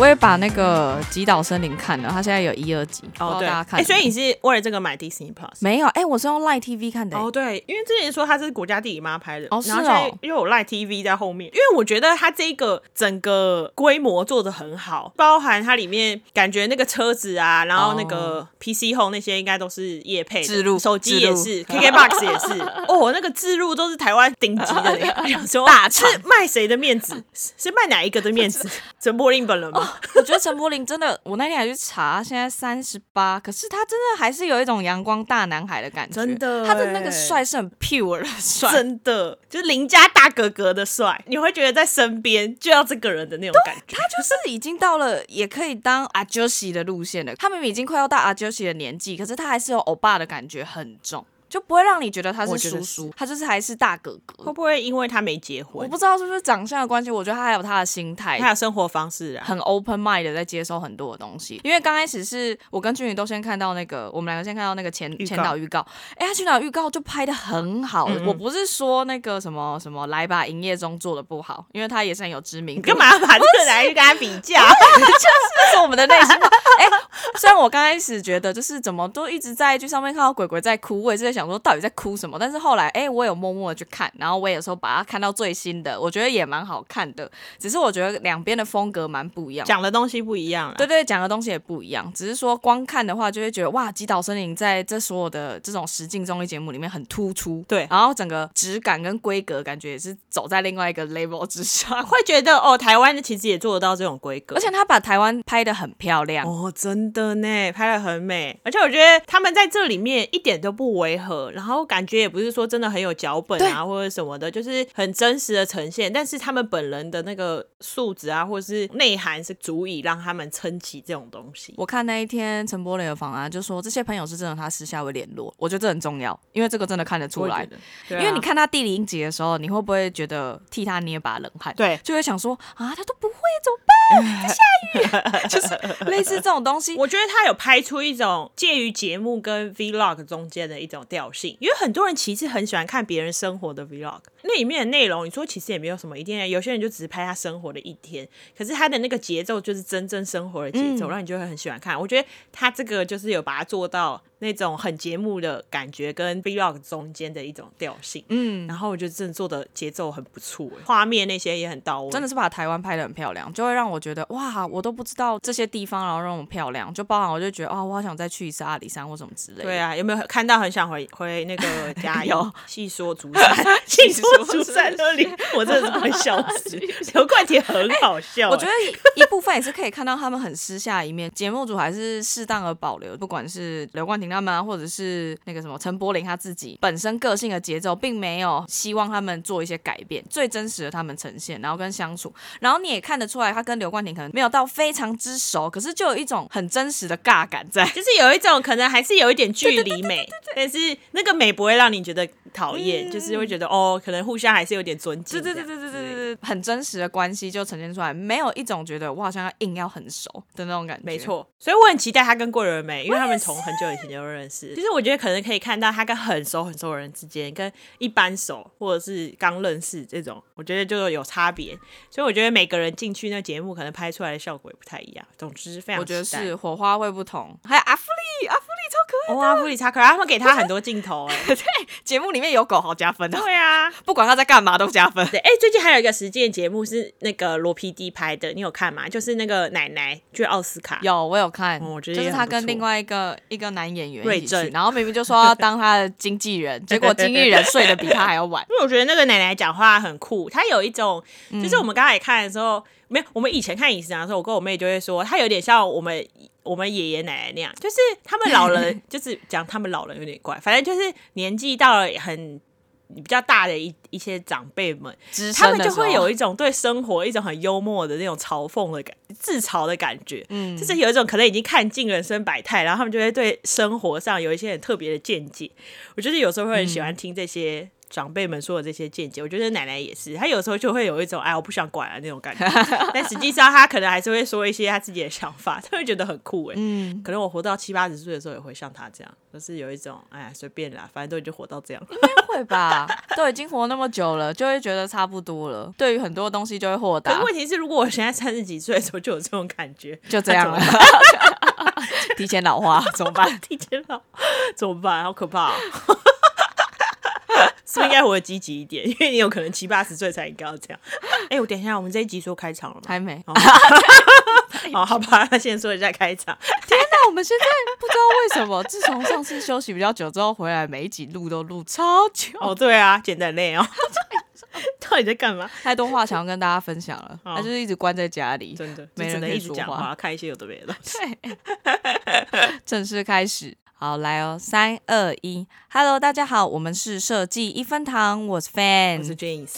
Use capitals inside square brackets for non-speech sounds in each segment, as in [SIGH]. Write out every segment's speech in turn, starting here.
我也把那个《极岛森林》看了，它现在有一二集，哦，对，大家看。哎所以你是为了这个买 Disney Plus？没有，哎，我是用 Line TV 看的。哦，对，因为之前说它是国家地理妈拍的，哦，是哦，又有 Line TV 在后面。因为我觉得它这个整个规模做的很好，包含它里面感觉那个车子啊，然后那个 PC 后那些应该都是夜配置入，手机也是，KKBox 也是。[LAUGHS] 哦，那个置入都是台湾顶级的，想说大是卖谁的面子？是卖哪一个的面子？[LAUGHS] 陈柏霖本人吗？[LAUGHS] 我觉得陈柏霖真的，我那天还去查，现在三十八，可是他真的还是有一种阳光大男孩的感觉，真的，他的那个帅是很 pure 的帅，真的就是邻家大哥哥的帅，你会觉得在身边就要这个人的那种感觉。他就是已经到了也可以当阿 Josie 的路线了，他明明已经快要到阿 Josie 的年纪，可是他还是有欧巴的感觉很重。就不会让你觉得他是叔叔，他就是还是大哥哥。会不会因为他没结婚？我不知道是不是长相的关系。我觉得他还有他的心态，他的生活方式啊，很 open mind 的在接收很多的东西。因为刚开始是我跟俊宇都先看到那个，我们两个先看到那个前前导预告。哎，他前导预告就拍的很好。我不是说那个什么什么来吧营业中做的不好，因为他也是很有知名。干嘛把这个来跟他比较？[LAUGHS] 就是我们的内心。哎，虽然我刚开始觉得就是怎么都一直在剧上面看到鬼鬼在哭，我也是在想。想说到底在哭什么？但是后来，哎，我有默默的去看，然后我有时候把它看到最新的，我觉得也蛮好看的。只是我觉得两边的风格蛮不一样，讲的东西不一样了。对对，讲的东西也不一样。只是说光看的话，就会觉得哇，《极岛森林》在这所有的这种实境综艺节目里面很突出。对，然后整个质感跟规格感觉也是走在另外一个 level 之上，[LAUGHS] 会觉得哦，台湾的其实也做得到这种规格，而且他把台湾拍的很漂亮哦，真的呢，拍的很美。而且我觉得他们在这里面一点都不违和，然后感觉。也不是说真的很有脚本啊，或者什么的，就是很真实的呈现。但是他们本人的那个素质啊，或者是内涵，是足以让他们撑起这种东西。我看那一天陈柏霖的访谈，就说这些朋友是真的，他私下会联络。我觉得这很重要，因为这个真的看得出来。因为你看他地理音节的时候，你会不会觉得替他捏把冷汗？对，就会想说啊，他都不会怎么办？下雨，[LAUGHS] 就是类似这种东西。我觉得他有拍出一种介于节目跟 vlog 中间的一种调性，因为很多人。其实很喜欢看别人生活的 vlog，那里面的内容，你说其实也没有什么一定，有些人就只是拍他生活的一天，可是他的那个节奏就是真正生活的节奏，让你就会很喜欢看。我觉得他这个就是有把它做到。那种很节目的感觉跟 vlog 中间的一种调性，嗯，然后我觉得真的做的节奏很不错，画面那些也很到位，真的是把台湾拍的很漂亮，就会让我觉得哇，我都不知道这些地方然后那么漂亮，就包含我就觉得哦，我好想再去一次阿里山或什么之类。对啊，有没有看到很想回回那个 [LAUGHS] 家？有细说竹山，细说竹山 [LAUGHS] 那里，我真的是快 [LAUGHS] 笑死。刘冠廷很好笑，我觉得一部分也是可以看到他们很私下一面，节目组还是适当的保留，不管是刘冠廷。他们或者是那个什么陈柏霖他自己本身个性的节奏，并没有希望他们做一些改变，最真实的他们呈现，然后跟相处，然后你也看得出来，他跟刘冠廷可能没有到非常之熟，可是就有一种很真实的尬感在，[LAUGHS] 就是有一种可能还是有一点距离美，[LAUGHS] 但是那个美不会让你觉得讨厌，就是会觉得哦，可能互相还是有点尊敬，对对对对对对对，很真实的关系就呈现出来，没有一种觉得我好像要硬要很熟的那种感觉，没错，所以我很期待他跟桂纶镁，因为他们从很久以前就认识。其实我觉得可能可以看到他跟很熟很熟的人之间，跟一般熟或者是刚认识这种，我觉得就有差别。所以我觉得每个人进去那节目，可能拍出来的效果也不太一样。总之，非常我觉得是火花会不同。还有阿芙丽，阿芙丽超可爱，哦，阿芙丽超可爱，他们给他很多镜头，哎，[LAUGHS] 对，节目里面有狗好加分对啊，[LAUGHS] 不管他在干嘛都加分。[LAUGHS] 对，哎，最近还有一个实践节目是那个罗 PD 拍的，你有看吗？就是那个奶奶去奥斯卡，有我有看，我觉得就是他跟另外一个一个男演员瑞正，然后明明就说要当他的经纪人，结果经纪人睡得比他还要晚。因为我觉得那个奶奶讲话很酷，她有一种，就是我们刚才看的时候，没有我们以前看影视的时候，我跟我妹就会说，她有点像我们我们爷爷奶奶那样，就是他们老人，[LAUGHS] 就是讲他们老人有点怪，反正就是年纪到了很。比较大的一一些长辈们，他们就会有一种对生活一种很幽默的那种嘲讽的感，自嘲的感觉。嗯，就是有一种可能已经看尽人生百态，然后他们就会对生活上有一些很特别的见解。我觉得有时候会很喜欢听这些长辈们说的这些见解。我觉得奶奶也是，她有时候就会有一种哎，我不想管了那种感觉。[LAUGHS] 但实际上，她可能还是会说一些她自己的想法，她会觉得很酷哎。嗯，可能我活到七八十岁的时候，也会像她这样，就是有一种哎，随便啦，反正都已经活到这样。应该会吧？都已经活那么久了，就会觉得差不多了。对于很多东西就会豁达。问题是，如果我现在三十几岁的时候就有这种感觉，[LAUGHS] 就这样了。[LAUGHS] 提前老化怎么办？提前老怎么办？好可怕！是不是应该活得积极一点？[LAUGHS] 因为你有可能七八十岁才应该要这样。[LAUGHS] 哎，我等一下，我们这一集说开场了吗？还没。[LAUGHS] 哦，好吧，那先说一下开场。天哪，我们现在不知道为什么，自从上次休息比较久之后回来，每一集录都录超久。哦，对啊，剪得累哦。到底在干嘛？太多话想要跟大家分享了，他就是一直关在家里，真的没人一直讲话，开一些有的没的。对，正式开始，好来哦，三二一，Hello，大家好，我们是设计一分堂，我是 Fan，我是 James。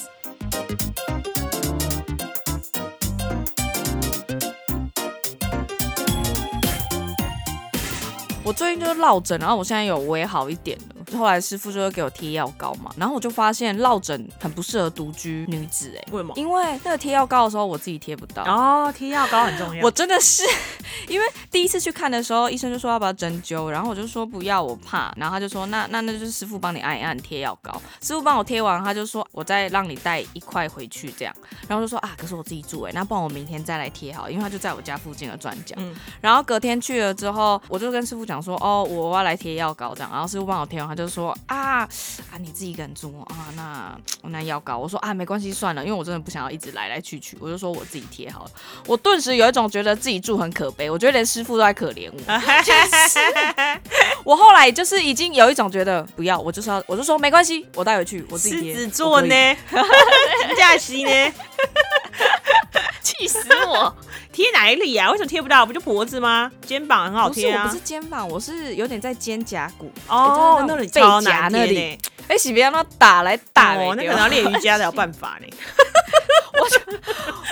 我最近就是落枕，然后我现在有微好一点了。后来师傅就会给我贴药膏嘛，然后我就发现落枕很不适合独居女子哎，为什么？因为那个贴药膏的时候我自己贴不到哦，贴药膏很重要。我真的是因为第一次去看的时候，医生就说要不要针灸，然后我就说不要，我怕。然后他就说那那那就是师傅帮你按一按贴药膏。师傅帮我贴完，他就说我再让你带一块回去这样。然后就说啊，可是我自己住哎，那不然我明天再来贴好，因为他就在我家附近的转角。嗯。然后隔天去了之后，我就跟师傅讲说哦，我要来贴药膏这样。然后师傅帮我贴完，他就说啊。啊，你自己一个人住啊？那那要搞，我说啊，没关系，算了，因为我真的不想要一直来来去去，我就说我自己贴好了。我顿时有一种觉得自己住很可悲，我觉得连师傅都在可怜我。[LAUGHS] [LAUGHS] 我后来就是已经有一种觉得不要，我就是要，我就说没关系，我带回去，我自己贴。狮子座呢？[LAUGHS] 假期呢？[LAUGHS] 气死我！贴哪里啊？为什么贴不到？不就脖子吗？肩膀很好贴啊！不是肩膀，我是有点在肩胛骨哦，那里背夹那里。哎，喜别让他打来打哦，那可能要练瑜伽才有办法呢。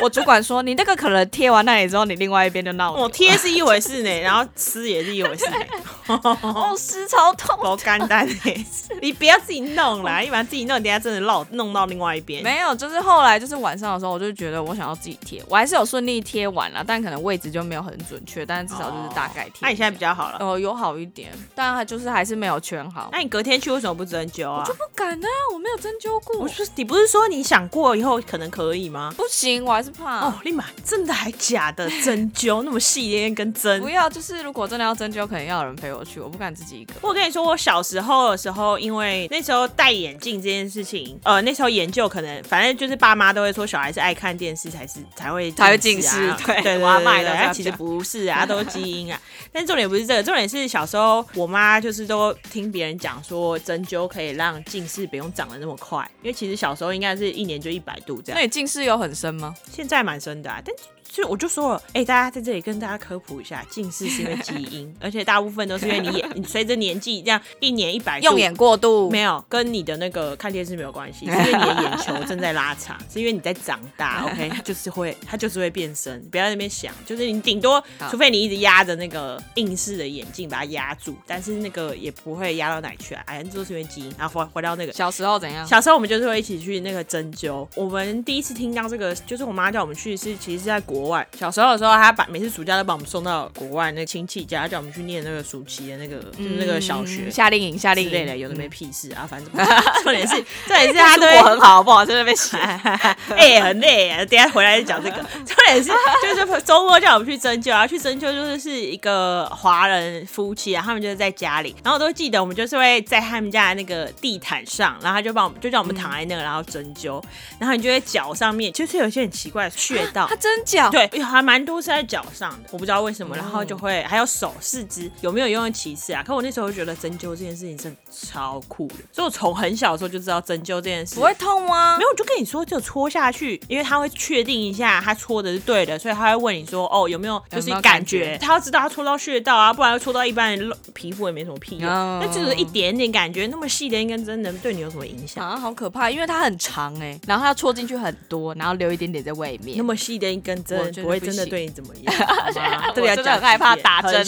我主管说，你那个可能贴完那里之后，你另外一边就闹。我贴是一回事呢，[LAUGHS] 然后撕也是一回事。[LAUGHS] 哦，撕超痛，好干单呢。[LAUGHS] 你不要自己弄啦，一般自己弄，等下真的闹弄到另外一边。没有，就是后来就是晚上的时候，我就觉得我想要自己贴，我还是有顺利贴完了，但可能位置就没有很准确，但是至少就是大概贴。那你现在比较好了？哦，有好一点，但它就是还是没有圈好。那你隔天去为什么不针灸啊？我就不敢啊，我没有针灸过。我说你不是说你想过以后可能可以吗？不行，我还是怕。哦，立马真的还假的 [LAUGHS] 针灸那么细一根针？不要，就是如果真的要针灸，可能要有人陪我去，我不敢自己一个。我跟你说，我小时候的时候，因为那时候戴眼镜这件事情，呃，那时候研究可能反正就是爸妈都会说，小孩是爱看电视才是才会才会近视，[LAUGHS] 对对对 [LAUGHS] 对，但其实不是啊，都是基因啊。但重点不是这个，重点是小时候我妈就是都听别人讲说，针灸可以让近视不用长得那么快，因为其实小时候应该是一年就一百度这样。那你近视有都很深吗？现在蛮深的，但。所以我就说了，哎，大家在这里跟大家科普一下，近视是因为基因，[LAUGHS] 而且大部分都是因为你眼，你随着年纪这样一年一百用眼过度，没有跟你的那个看电视没有关系，是因为你的眼球正在拉长，是因为你在长大，[LAUGHS] OK，它就是会，它就是会变深，不要在那边想，就是你顶多，除非你一直压着那个硬式的眼镜把它压住，但是那个也不会压到哪去啊，哎，就是因为基因。然后回回到那个小时候怎样？小时候我们就是会一起去那个针灸，我们第一次听到这个，就是我妈叫我们去，是其实是在国外，小时候的。时候，他把每次暑假都把我们送到国外那个亲戚家，叫我们去念那个暑期的那个，就是那个小学夏令营、夏令营类的，有的没屁事啊，反正 [LAUGHS] 重点是重点是他对我很好，不好在那边写，[LAUGHS] 哎，很累啊。等下回来就讲这个。[LAUGHS] 重点是就是周末叫我们去针灸，然后去针灸就是是一个华人夫妻啊，他们就是在家里，然后我都记得我们就是会在他们家的那个地毯上，然后他就帮我们就叫我们躺在那个，然后针灸，然后你就会脚上面就是有一些很奇怪的穴道，他针脚对，还蛮。多是在脚上的，我不知道为什么，然后就会还有手四肢有没有用的其次啊？可我那时候觉得针灸这件事情真的超酷的，所以我从很小的时候就知道针灸这件事不会痛吗？没有，我就跟你说，就戳下去，因为他会确定一下他戳的是对的，所以他会问你说，哦，有没有就是感觉？他要知道他戳到穴道啊，不然戳到一般人皮肤也没什么屁用。那就是一点点感觉，那么细的一根针能对你有什么影响？啊，好可怕，因为它很长哎，然后它要戳进去很多，然后留一点点在外面。那么细的一根针，针不会真的绝对你怎么样，[LAUGHS] 好吗我这里要讲真的很害怕打针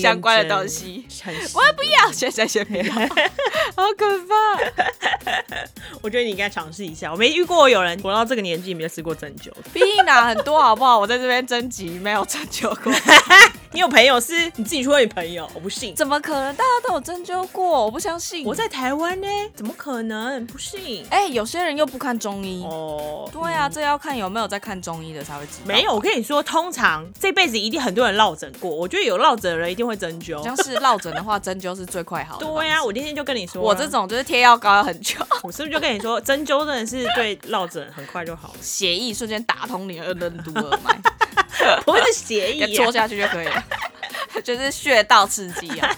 相关的针东西，我不要，现在先不要，[LAUGHS] 好可怕。我觉得你应该尝试一下。我没遇过有人活到这个年纪没有吃过针灸毕竟哪很多好不好？我在这边征集没有针灸过，[LAUGHS] 你有朋友是你自己去问你朋友，我不信。怎么可能？大家都有针灸过，我不相信。我在台湾呢，怎么可能？不信。哎、有些人又不看中医。哦，对啊，这要看有没有在看中医的才会知道。没有，我跟你说，通常这辈子一定很多人落枕过。我觉得有落枕的人一定会针灸。像是落枕的话，针灸是最快好的。对啊、我那天就跟你说，我这种就是贴药膏要很久，[LAUGHS] 我是不是就跟你说，针灸真的是对落枕很快就好了，血液瞬间打通你的任督二脉，[LAUGHS] 不会是协议、啊。戳下去就可以了，[LAUGHS] 就是穴道刺激啊。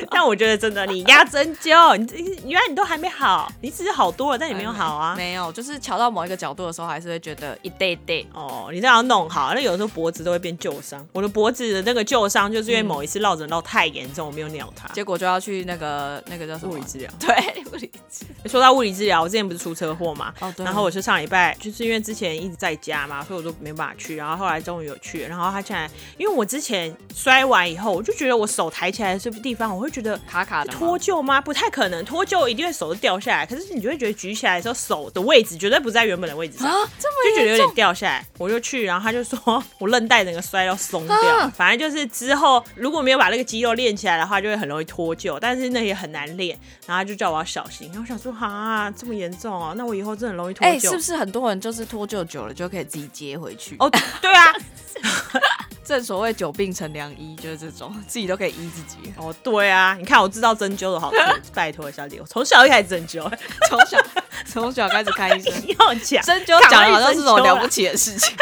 [LAUGHS] 但我觉得真的，你压针灸，你你原来你都还没好，你只是好多了，但你没有好啊。没有，就是瞧到某一个角度的时候，还是会觉得一对对。哦，你这样弄好，那有时候脖子都会变旧伤。我的脖子的那个旧伤，就是因为某一次落枕落太严重，我没有鸟它。结果就要去那个那个叫什么物理治疗。对，物理治说到物理治疗，我之前不是出车祸嘛，哦对然后我是上礼拜，就是因为之前一直在家嘛，所以我就没办法去，然后后来终于有去，然后他现在，因为我之前摔完以后，我就觉得我手抬起来的这个地方，我会觉得卡卡的脱臼吗？不太可能，脱臼一定会手就掉下来，可是你就会觉得举起来的时候，手的位置绝对不在原本的位置上。啊，这就觉得有点？掉下来，我就去，然后他就说我韧带整个摔到松掉，啊反正就是之后如果没有把那个肌肉练起来的话，就会很容易脱臼，但是那也很难练，然后他就叫我要小心。然后我想说啊，这么严重哦，那我以后真的很容易脱哎、臼。是不是很多人就是脱臼久了就可以自己接回去？哦，对啊，[LAUGHS] [LAUGHS] [LAUGHS] 正所谓久病成良医，就是这种自己都可以医自己。哦对啊，你看我知道针灸的好处，[LAUGHS] 拜托小姐，我从小就开始针灸，从小从小开始看医生，[LAUGHS] 要讲针灸讲的好像是种了不起的事情，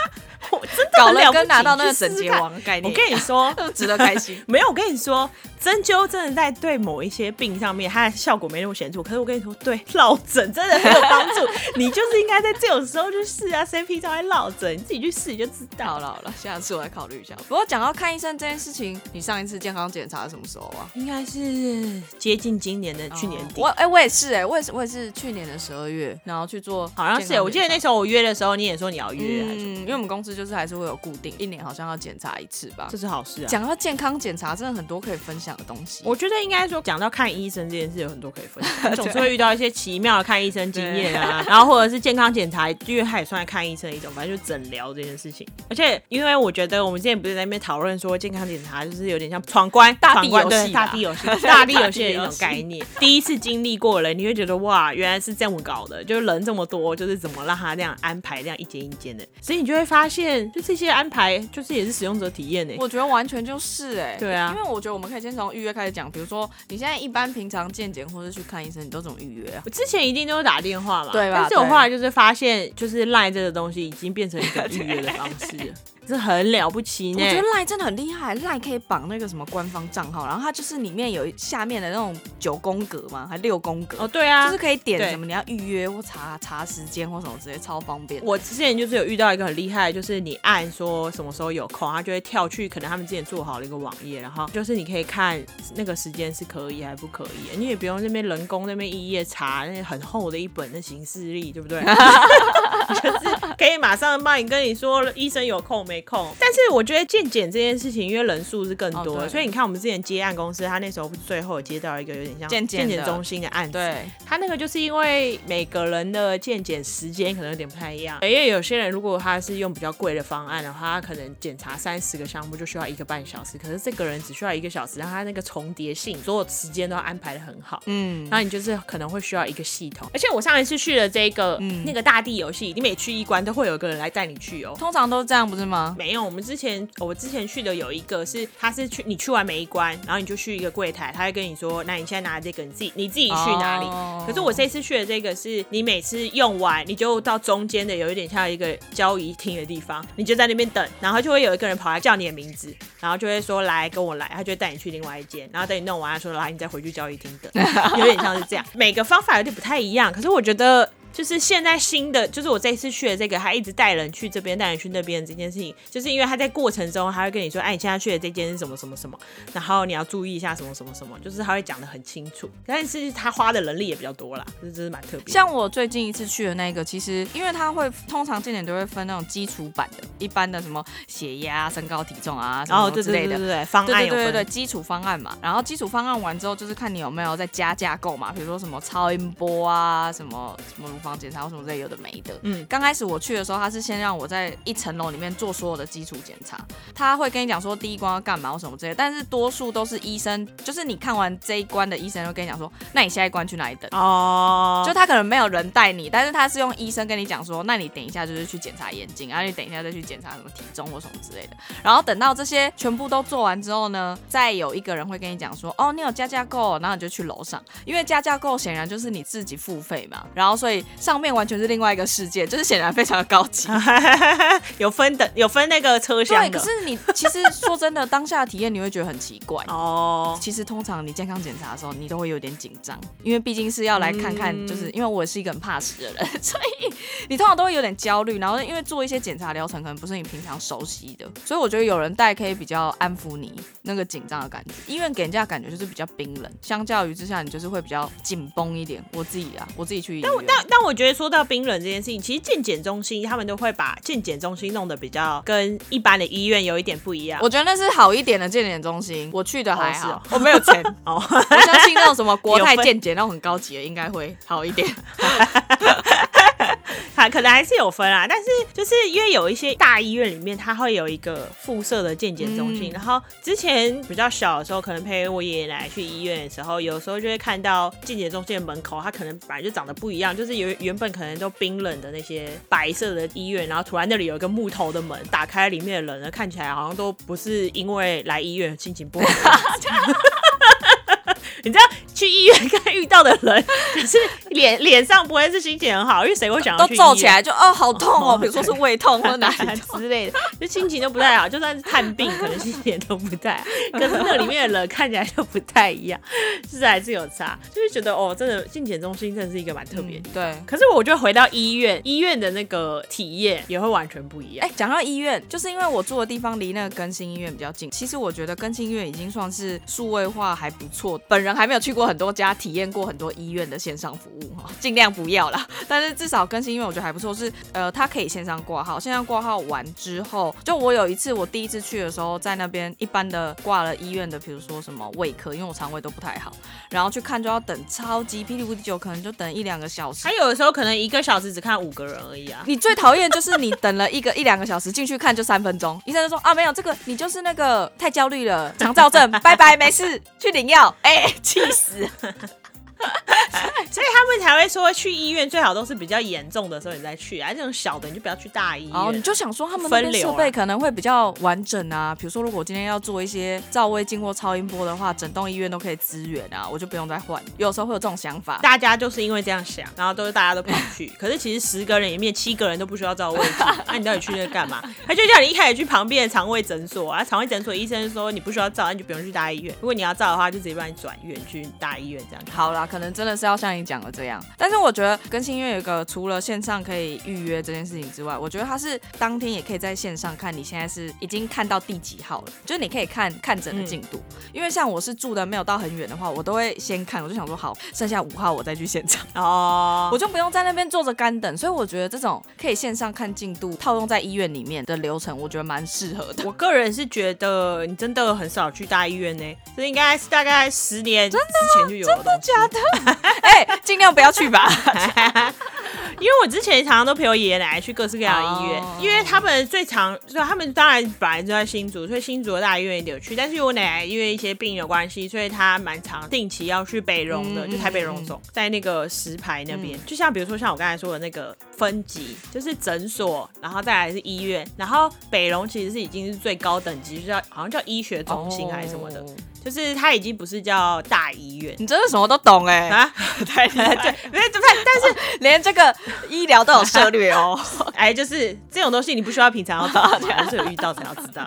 [LAUGHS] 我真的搞很了跟拿到那个整洁王的概念。我跟你说，都值得开心。没有，我跟你说，针灸真的在对某一些病上面，它的效果没那么显著。可是我跟你说，对落枕真的很有帮助。你就是应该在这种时候去试啊，谁平常会落枕？你自己去试你就知道了。好了好了，下次我来考虑一下。不过讲到看医生这件事情，你上一次健康检查是什么时候啊？应该是接近今年的去年底，我哎、我也是哎、我也是我也是去年的十二月，然后去做好像是。我记得那时候我约的时候，你也说你要约，嗯，因为我们公司就是还是会有固定一年好像要检查一次吧这。是好事啊。讲到健康检查，真的很多可以分享的东西。我觉得应该说，讲到看医生这件事，有很多可以分享。[LAUGHS] 总是会遇到一些奇妙的看医生经验啊，然后或者是健康检查，因为它也算看医生的一种，反正就诊疗这件事情。而且，因为我觉得我们之前不是在那边讨论说，健康检查就是有点像闯关、[LAUGHS] 大地游戏大地游戏、大地游戏的一种概念。第一次经历过了，你会觉得哇，原来是这么搞的，就是人这么多，就是怎么让他这样安排，这样一间一间的，所以你就会发现，就这些安排，就是也是使用者体验呢。我觉得完全就是哎、对啊因为我觉得我们可以先从预约开始讲，比如说你现在一般平常健检或者去看医生，你都怎么预约啊？我之前一定都是打电话嘛，对吧？但是我后来就是发现，就是赖这个东西已经变成一个预约的方式了，[LAUGHS] [LAUGHS] 这很了不起呢。我觉得赖真的很厉害，赖可以绑那个什么官方账号，然后它就是里面有下面的那种九宫格嘛，还六宫格，哦，对啊，就是可以点什么你要预约或查查时间或什么之类，超方便。我之前就是有遇到一个很厉害，就是你按说什么时候有空，它就会跳去可能他们之前做好了一个网页，然后就是你可以看那个时间是可以还不可以，你也不用那边人工那边一页查那很厚的一本的行事历，对不对？[LAUGHS] 就是可以马上帮你跟你说医生有空没空。但是我觉得健检这件事情，因为人数是更多的，哦所以你看我们之前接案公司，他那时候最后接到一个有点像健检中心的案子，对，他那个就是因为每个人的健检时间可能有点不太一样，因为有些人如果他是用比较贵的方案的话，他可能检查三十个项目就需要一个半小时，可是这个人只需要一个小时，然后他那个重叠性，所有时间都要安排的很好。嗯，然后你就是可能会需要一个系统，而且我上一次去了这个、嗯那个大地游戏，你每去一关都会有一个人来带你去哦。通常都这样不是吗？没有，我们之前我之前去的有一个是，他是去你去完每一关，然后你就去一个柜台，他会跟你说，那你现在拿这个，你自己你自己去哪里？哦可是我这次去的这个是你每次用完，你就到中间的有一点像一个交易厅的地方，你就在那边等，然后就会有一个人跑来叫你的名字，然后就会说来跟我来，他就会带你去另外一间，然后等你弄完，他说来你再回去交易厅等，[LAUGHS] 有点像是这样。每个方法有点不太一样，可是我觉得。就是现在新的，就是我这一次去的这个，他一直带人去这边，带人去那边这件事情，就是因为他在过程中，他会跟你说，哎，你现在去的这间是什么什么什么，然后你要注意一下什么什么什么，就是他会讲的很清楚。但是他花的人力也比较多啦，这真是蛮特别。像我最近一次去的那个，其实因为他会通常健检都会分那种基础版的，一般的什么血压、身高体重啊然后之类的，对对对，方案有对对对基础方案嘛。然后基础方案完之后，就是看你有没有再加架构嘛，比如说什么超音波啊，什么什么乳房检查或什么之类有的没的。嗯，刚开始我去的时候，他是先让我在一层楼里面做所有的基础检查，他会跟你讲说第一关要干嘛或什么之类，但是多数都是医生，就是你看完这一关的医生会跟你讲说，那你下一关去哪里等？哦，就他可能没有人带你，但是他是用医生跟你讲说，那你等一下就是去检查眼睛，然后你等一下再去检查什么体重或什么之类的。然后等到这些全部都做完之后呢，再有一个人会跟你讲说，哦，你有加价购，然后你就去楼上，因为加价购显然就是你自己付费嘛，然后所以上面完全是另外一个世界，就是显然非常的高级，[LAUGHS] 有分等，有分那个车厢。对，可是你其实说真的，当下的体验你会觉得很奇怪哦。其实通常你健康检查的时候，你都会有点紧张，因为毕竟是要来看看，就是因为我是一个很怕死的人，所以你通常都会有点焦虑。然后因为做一些检查疗程可能不是你平常熟悉的，所以我觉得有人带可以比较安抚你那个紧张的感觉。医院给人家感觉就是比较冰冷，相较于之下，你就是会比较紧绷一点。我自己啊，我自己去医院。但但但我觉得说到冰冷这件事情，其实健检中心他们都会把健检中心弄得比较跟一般的医院有一点不一样。我觉得那是好一点的健检中心，我去的还好，我没有钱 [LAUGHS] 哦。我相信那种什么国泰 [LAUGHS] 健检那种很高级的，应该会好一点。可能还是有分啊，但是就是因为有一些大医院里面，它会有一个附设的健检中心。然后之前比较小的时候，可能陪我爷爷奶奶去医院的时候，有时候就会看到健检中心的门口，它可能本来就长得不一样，就是原原本可能都冰冷的那些白色的医院，然后突然那里有一个木头的门，打开里面的人呢，看起来好像都不是因为来医院心情不好。[LAUGHS] 你知道去医院看遇到的人，可是脸脸上不会是心情很好，因为谁会想都皱起来就哦好痛哦，比如说是胃痛或哪里 [LAUGHS] 之类的，就心情都不太好。就算是看病，可能心情都不太好。可是那里面的人看起来就不太一样，是还是有差。就是觉得哦，真的进检中心真的是一个蛮特别的。对。可是我觉得回到医院，医院的那个体验也会完全不一样。哎，讲到医院，就是因为我住的地方离那个更新医院比较近。其实我觉得更新医院已经算是数位化还不错。本人还没有去过很多家，体验过很多医院的线上服务哈，尽量不要啦。[LAUGHS] 但是至少更新因为我觉得还不错，是呃，它可以线上挂号。线上挂号完之后，就我有一次我第一次去的时候，在那边一般的挂了医院的，比如说什么胃科，因为我肠胃都不太好，然后去看就要等超级霹雳无敌久，可能就等一两个小时。还有的时候可能一个小时只看五个人而已啊。你最讨厌就是你等了一个一两个小时进去看就三分钟，医生就说啊没有这个你就是那个太焦虑了，肠燥症，[LAUGHS] 拜拜没事，去领药。哎，气死！所以他们才会说去医院最好都是比较严重的时候你再去啊，这种小的你就不要去大医院。哦，你就想说他们的设备可能会比较完整啊，比如说如果今天要做一些照胃镜或超音波的话，整栋医院都可以支援啊，我就不用再换。有时候会有这种想法，大家就是因为这样想，然后都是大家都跑去。可是其实十个人里面七个人都不需要照胃镜，那你到底去那干嘛？[LAUGHS] 他就叫你一开始去旁边的肠胃诊所啊，肠胃诊所医生说你不需要照，那你就不用去大医院。如果你要照的话，就直接帮你转院去大医院这样。好啦，可能真的是要像你讲的这样，但是我觉得更新医院有一个除了线上可以预约这件事情之外，我觉得它是当天也可以在线上看你现在是已经看到第几号了，就是你可以看看诊的进度。因为像我是住的没有到很远的话，我都会先看，我就想说好，剩下五号我再去现场哦，我就不用在那边坐着干等。所以我觉得这种可以线上看进度套用在医院里面的流程，我觉得蛮适合的。我个人是觉得你真的很少去大医院呢，这应该是大概十年之前就有真的假的？[LAUGHS] 哎，尽量不要去吧，[LAUGHS] 因为我之前常常都陪我爷爷奶奶去各式各样的医院，因为他们最常，就他们当然本来就在新竹，所以新竹的大医院也有去。但是我奶奶因为一些病有关系，所以她蛮常定期要去北荣的，就台北荣总，在那个石牌那边。就像比如说像我刚才说的那个分级，就是诊所，然后再来是医院，然后北荣其实是已经是最高等级，就叫好像叫医学中心还是什么的。就是它已经不是叫大医院你真的什么都懂哎、啊，太厉害对，没有，但但是 [LAUGHS] 连这个医疗都有涉略哦。[LAUGHS] 哎，就是这种东西你不需要平常要懂，[LAUGHS] 而是有遇到才要知道。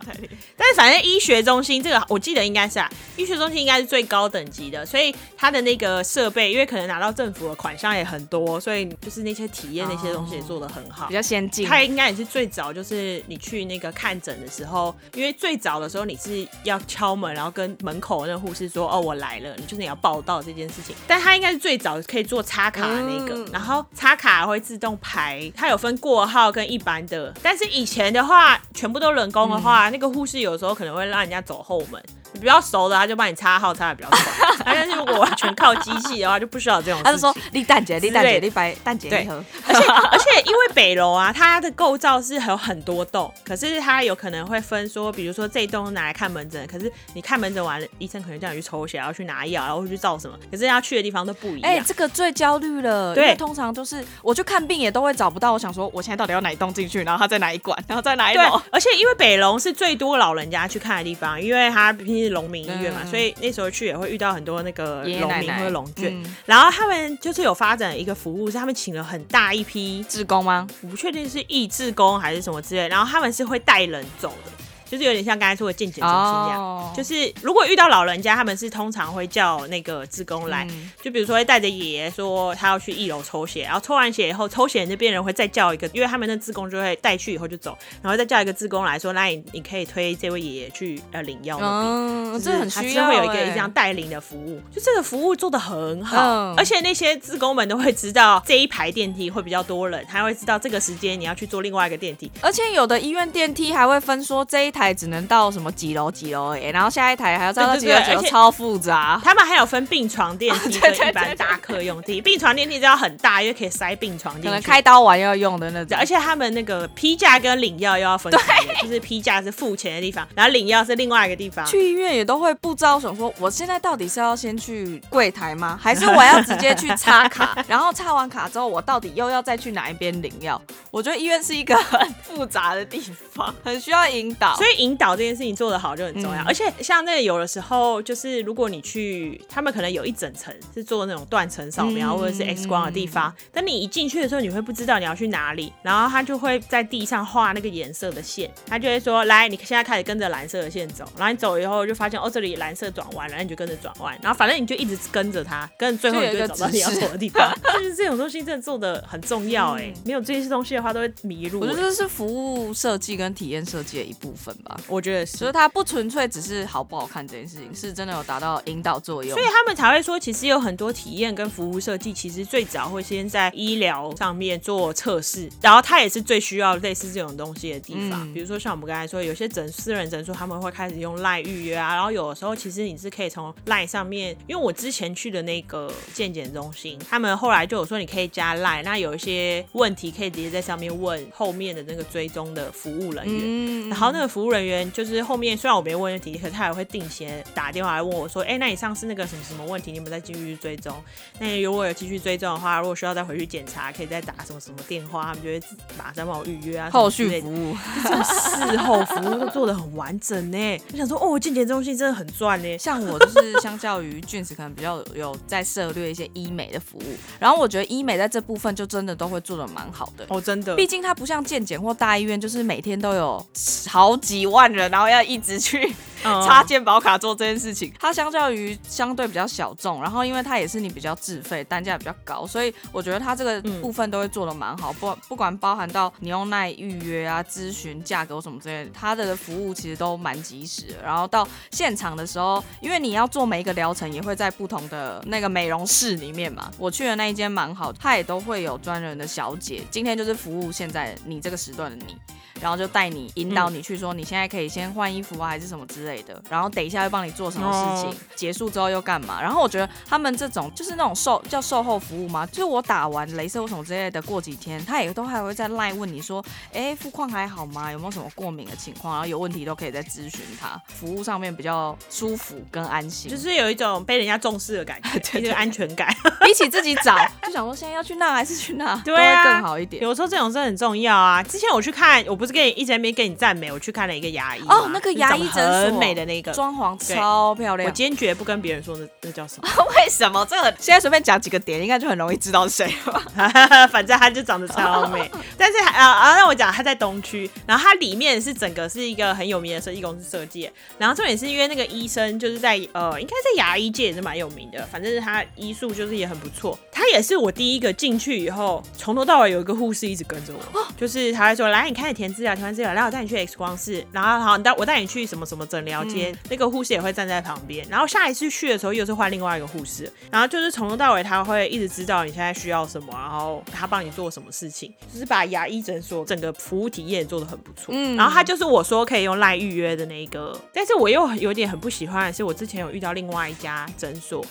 但是反正医学中心这个我记得应该是啊，医学中心应该是最高等级的，所以它的那个设备，因为可能拿到政府的款项也很多，所以就是那些体验那些东西也做的很好比。较先进，它应该也是最早，就是你去那个看诊的时候，因为最早的时候你是要敲门，然后跟门口那个护士说：“哦，我来了。”你就是你要报到这件事情。但他应该是最早可以做插卡的那个，嗯然后插卡会自动排，它有分过号跟一般的。但是以前的话，全部都人工的话，那个护士有时候可能会让人家走后门。你比较熟的，他就帮你插号擦的比较快。[LAUGHS] 但是如果完全靠机器的话，就不需要有这种事情。他就说立蛋姐，立蛋姐，立白蛋姐对而且而且因为北楼啊，它的构造是有很多栋，可是它有可能会分说，比如说这一栋拿来看门诊，可是你看门诊完了，医生可能叫你去抽血，然后去拿药，然后去照什么，可是要去的地方都不一样。哎、这个最焦虑了，对通常都是我去看病也都会找不到，我想说我现在到底要哪一栋进去，然后他在哪一馆，然后在哪一对楼，，而且因为北龙是最多老人家去看的地方，因为它毕竟是农民医院嘛，嗯所以那时候去也会遇到很多那个农民或者农眷。嗯然后他们就是有发展一个服务，是他们请了很大一批志工吗？我不确定是义志工还是什么之类，然后他们是会带人走的，就是有点像刚才说的健检中心这样。哦。就是如果遇到老人家，他们是通常会叫那个志工来，嗯。就比如说会带着爷爷说他要去一楼抽血，然后抽完血以后，抽血那边人会再叫一个，因为他们那志工就会带去以后就走，然后再叫一个志工来说，那你你可以推这位爷爷去呃领药那边。嗯，就是这很他需要、欸，会有一个这样带领的服务，就这个服务做的很好，嗯。而且那些职工们都会知道这一排电梯会比较多人，他会知道这个时间你要去坐另外一个电梯，而且有的医院电梯还会分说这一台只能到什么几楼几楼哎，然后下一台还要再到几楼超复杂。他们还有分病床电梯 [LAUGHS] 一般大客用地，病床电梯就要很大，因为可以塞病床进去。可能开刀完要用的那种，而且他们那个批价跟领药又要分开，就是批价是付钱的地方，然后领药是另外一个地方。去医院也都会不知道想说，我现在到底是要先去柜台吗？还是我要直接去插卡？[LAUGHS] 然后插完卡之后，我到底又要再去哪一边领药？我觉得医院是一个很复杂的地方，很需要引导。所以引导这件事情做得好就很重要，嗯。而且像那个有的时候，就是如果你去，他们可能有一整层是做那种断层扫描、嗯或者是 X 光的地方，但你一进去的时候，你会不知道你要去哪里，然后他就会在地上画那个颜色的线，他就会说，来，你现在开始跟着蓝色的线走，然后你走以后就发现哦，这里蓝色转弯，然后你就跟着转弯，然后反正你就一直跟着它，跟着最后你就会找到你要走的地方。[LAUGHS] 就是这种东西真的做的很重要哎、嗯没有这些东西的话都会迷路、我觉得欸这是服务设计跟体验设计的一部分吧。我觉得是所以。它不纯粹只是好不好看这件事情，是真的有达到引导作用。所以他们才会说，其实有很多体验跟服务设计，其实最早会先在医疗上面做测试，然后它也是最需要类似这种东西的地方。嗯比如说像我们刚才说，有些诊私人诊所他们会开始用 LINE 预约啊，然后有的时候其实你是可以从 LINE 上面，因为我之前去的那个健检中心，他们后来就有说你可以加 LINE，那有一些问题可以直接在上面问后面的那个追踪的服务人员。嗯然后那个服务人员就是后面虽然我没问问题，可是他也会定期打电话来问我说：“哎，那你上次那个什么什么问题，你有没有再继续追踪？那如果有继续追踪的话，如果需要再回去检查，可以再打什么什么电话，他们就会马上帮我预约啊。”后续服务，这种事后服务都做的很完整呢。我想说，哦，健检中心真的很赚呢。像我就是相较于俊子，可能比较有有在涉略一些医美的服务，然后我觉得医美在这部分就真的都会做的蛮好的。哦，真的，毕竟它不像健检或大医院，就是每天都有好几万人，然后要一直去嗯 [LAUGHS] 插件保卡做这件事情。它相较于相对比较小众，然后因为它也是你比较自费，单价比较高，所以我觉得它这个嗯部分都会做的蛮好。不不管包含到你用耐预约啊、咨询价格什么之类的，它的服务其实都蛮及时的。然后到现场的时候，因为你要做每一个疗程，也会在不同的那个美容室里面嘛。我去的那一间蛮好，它也都会有专人的小姐，今天就是服务现在你这个时段的你。然后就带你引导你去说，你现在可以先换衣服啊，还是什么之类的。然后等一下又帮你做什么事情，哦结束之后又干嘛？然后我觉得他们这种就是那种售叫售后服务嘛，就是我打完镭射或什么之类的，过几天他也都还会再赖问你说，哎，肤况还好吗？有没有什么过敏的情况？然后有问题都可以再咨询他，服务上面比较舒服跟安心。就是有一种被人家重视的感觉，对一个安全感。[LAUGHS] 比起自己找，就想说现在要去那还是去那，对啊更好一点。有时候这种是很重要啊。之前我去看，我不是是跟你一直在那边跟你赞美，我去看了一个牙医哦那个牙医就是长得很美的那个。装潢超漂亮。我坚决不跟别人说那那叫什么，[LAUGHS] 为什么这个现在随便讲几个点，应该就很容易知道是谁了吧？[LAUGHS] 反正他就长得超美。[LAUGHS] 但是还啊啊，让我讲，他在东区，然后它里面是整个是一个很有名的设计公司设计。然后重点是因为那个医生就是在呃，应该在牙医界也是蛮有名的，反正是他医术就是也很不错。他也是我第一个进去以后，从头到尾有一个护士一直跟着我，就是他会说来，你开始填资料，填完治疗，然后我带你去 X 光室，然后好，你带我带你去什么什么诊疗间，那个护士也会站在旁边。然后下一次去的时候又是换另外一个护士，然后就是从头到尾他会一直知道你现在需要什么，然后他帮你做什么事情，就是把牙医诊所整个服务体验做的很不错。嗯然后他就是我说可以用赖预约的那一个，但是我又有点很不喜欢的是，我之前有遇到另外一家诊所。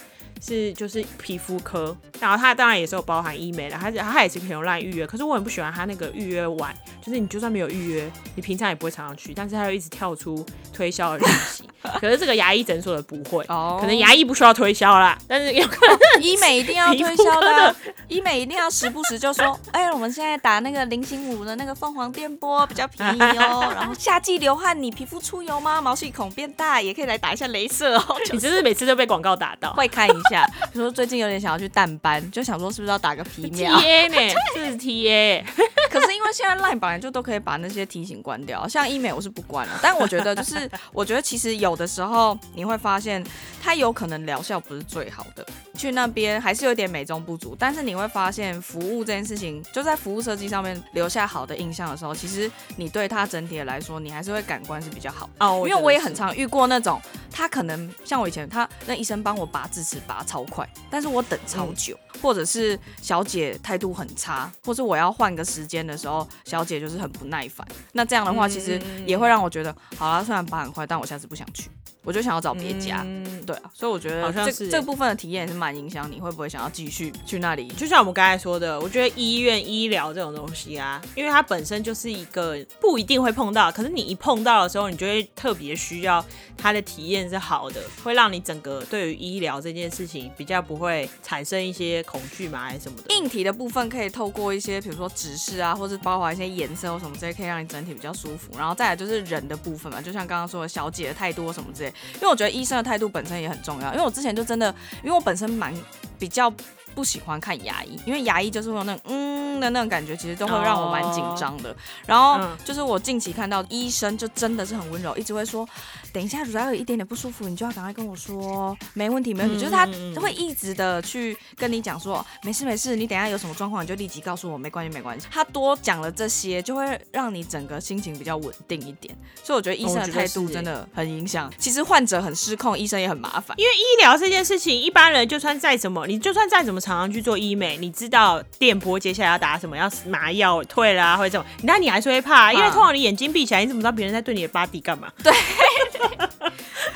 是就是皮肤科，然后它当然也是有包含医美的，它是它也是可以用来预约，可是我很不喜欢它那个预约晚，就是你就算没有预约，你平常也不会常常去，但是它又一直跳出推销的讯息。[LAUGHS] 可是这个牙医诊所的不会，哦可能牙医不需要推销啦，但是有可能医美一定要推销的啊，医美一定要时不时就说，哎，我们现在打那个零星五的那个凤凰电波比较便宜哦。[LAUGHS] 然后夏季流汗，你皮肤出油吗？毛细孔变大，也可以来打一下镭射哦。就 [LAUGHS] 你真是每次都被广告打到。会看一下，比如说最近有点想要去淡斑，就想说是不是要打个皮秒 T 秒？A 呢？这是 T A，[LAUGHS] 可是因为现在 Line 本来就都可以把那些提醒关掉，像医美我是不关了。但我觉得就是，我觉得其实有的时候你会发现，它有可能疗效不是最好的，去那边还是有点美中不足。但是你会发现，服务这件事情，就在服务设计上面留下好的印象的时候，其实你对它整体的来说，你还是会感官是比较好的。哦，因为我也很常遇过那种，他可能像我以前，他那医生帮我拔智齿拔超快，但是我等超久，或者是小姐态度很差，或是我要换个时间的时候，小姐就是很不耐烦。那这样的话，其实也会让我觉得，好啦，虽然拔很快，但我下次不想去，我就想要找别家。嗯对啊，所以我觉得好像这这部分的体验也是蛮影响你会不会想要继续去那里。就像我们刚才说的，我觉得医院医疗这种东西啊，因为它本身就是一个不一定会碰到，可是你一碰到的时候，你就会特别需要它的体验是好的，会让你整个对于医疗这件事情比较不会产生一些恐惧嘛，还是什么的。硬体的部分可以透过一些，比如说指示啊，或是包括一些颜色或什么之类，可以让你整体比较舒服。然后再来就是人的部分嘛，就像刚刚说的小姐的态度什么之类。因为我觉得医生的态度本身也很重要。因为我之前就真的，因为我本身蛮比较不喜欢看牙医，因为牙医就是会有那种嗯的那种感觉，其实都会让我蛮紧张的。然后嗯就是我近期看到医生就真的是很温柔，一直会说，等一下如果有一点点不舒服，你就要赶快跟我说，没问题没问题。嗯就是他会一直的去跟你讲说，没事没事，你等一下有什么状况你就立即告诉我，没关系没关系。他多讲了这些，就会让你整个心情比较稳定一点。所以我觉得医生的态度真的很影响。其实患者很失控，医生也很麻烦。因为医疗这件事情，一般人就算再怎么，你就算再怎么常常去做医美，你知道电波接下来要打什么，要麻药退啦、或者这种，那你还是会怕，因为嗯通常你眼睛闭起来，你怎么知道别人在对你的 body 干嘛？[LAUGHS] [LAUGHS]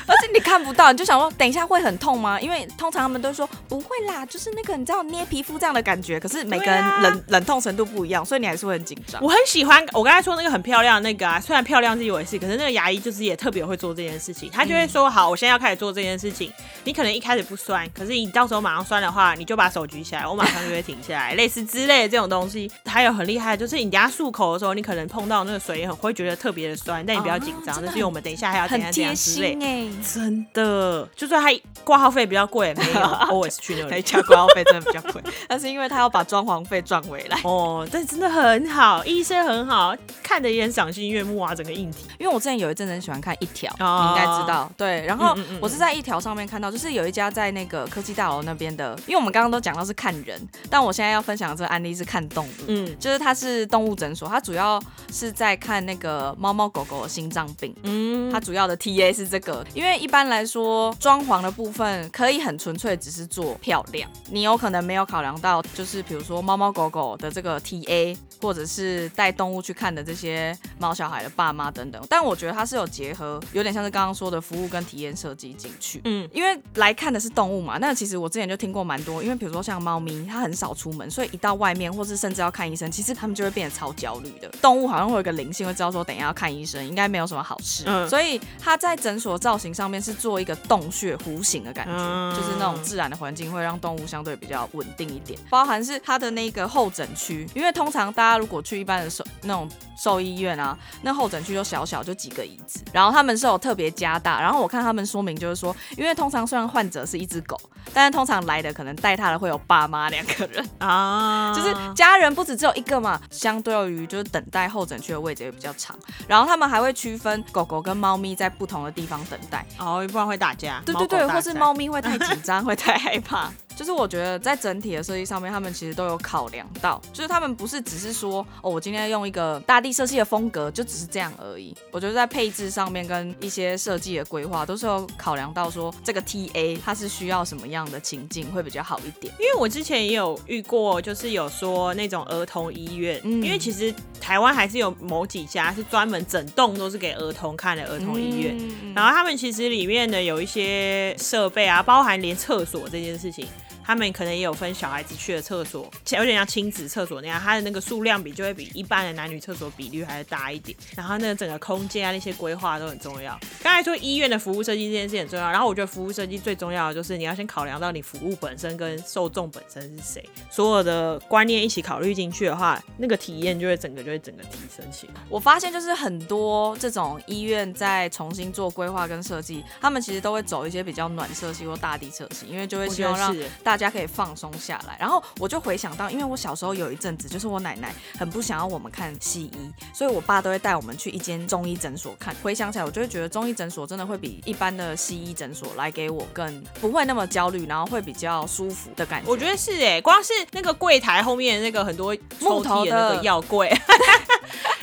而且你看不到，你就想说等一下会很痛吗？因为通常他们都说不会啦，就是那个你知道捏皮肤这样的感觉。可是每个人冷、冷痛程度不一样，所以你还是会很紧张。我很喜欢我刚才说那个很漂亮的那个啊，虽然漂亮是一回事，可是那个牙医就是也特别会做这件事情。他就会说，好，我现在要开始做这件事情。你可能一开始不酸，可是你到时候马上酸的话，你就把手举起来，我马上就会停下来，[LAUGHS] 类似之类的这种东西。还有很厉害就是你等下漱口的时候，你可能碰到那个水也很会觉得特别的酸，但你不要紧张，哦真的这是因为我们等一下还要怎很样怎样之类心。哎、真的，就算他挂号费比较贵，没有，[LAUGHS] always 去那里。家挂号费真的比较贵，[LAUGHS] 但是因为他要把装潢费赚回来。哦，但真的很好，医生很好，看的也很赏心悦目啊，整个硬体。因为我之前有一阵子很喜欢看一条，哦你应该知道，对。然后我是在一条上面看到，就是有一家在那个科技大楼那边的，因为我们刚刚都讲到是看人，但我现在要分享的这个案例是看动物。嗯就是它是动物诊所，它主要是在看那个猫猫狗狗的心脏病。嗯，它主要的 TA 是这个，因为一一般来说，装潢的部分可以很纯粹只是做漂亮，你有可能没有考量到，就是比如说猫猫狗狗的这个 TA，或者是带动物去看的这些猫小孩的爸妈等等。但我觉得它是有结合，有点像是刚刚说的服务跟体验设计进去。嗯因为来看的是动物嘛，那其实我之前就听过蛮多，因为比如说像猫咪，它很少出门，所以一到外面或是甚至要看医生，其实他们就会变得超焦虑的。动物好像会有一个灵性，会知道说等一下要看医生，应该没有什么好事，嗯所以它在诊所造型上面是做一个洞穴弧形的感觉，嗯就是那种自然的环境会让动物相对比较稳定一点。包含是它的那个候诊区，因为通常大家如果去一般的兽那种兽医院啊，那候诊区就小小就几个椅子，然后他们是有特别加大，然后我看他们说明就是说，因为通常虽然患者是一只狗，但是通常来的可能带他的会有爸妈两个人，[LAUGHS] 啊，就是家人不止只有一个嘛，相对于就是等待候诊区的位置也比较长，然后他们还会区分狗狗跟猫咪在不同的地方等待，哦，不然会打架。对对对，或是猫咪会太紧张，[LAUGHS] 会太害怕。就是我觉得在整体的设计上面，他们其实都有考量到，就是他们不是只是说哦，我今天用一个大地设计的风格，就只是这样而已。我觉得在配置上面跟一些设计的规划，都是有考量到说这个 TA 它是需要什么样的情境会比较好一点。因为我之前也有遇过，就是有说那种儿童医院，嗯因为其实台湾还是有某几家是专门整栋都是给儿童看的儿童医院，嗯然后他们其实里面的有一些设备啊，包含连厕所这件事情。他们可能也有分小孩子去的厕所，有点像亲子厕所那样，它的那个数量比就会比一般的男女厕所比率还要大一点。然后那个整个空间啊，那些规划都很重要。刚才说医院的服务设计这件事很重要，然后我觉得服务设计最重要的就是你要先考量到你服务本身跟受众本身是谁，所有的观念一起考虑进去的话，那个体验就会整个就会整个提升起来。我发现就是很多这种医院在重新做规划跟设计，他们其实都会走一些比较暖色系或大地色系，因为就会希望让大大家可以放松下来。然后我就回想到，因为我小时候有一阵子，就是我奶奶很不想要我们看西医，所以我爸都会带我们去一间中医诊所看。回想起来，我就会觉得中医诊所真的会比一般的西医诊所来给我更不会那么焦虑，然后会比较舒服的感觉。我觉得是哎、光是那个柜台后面那个很多抽屉的那个药柜，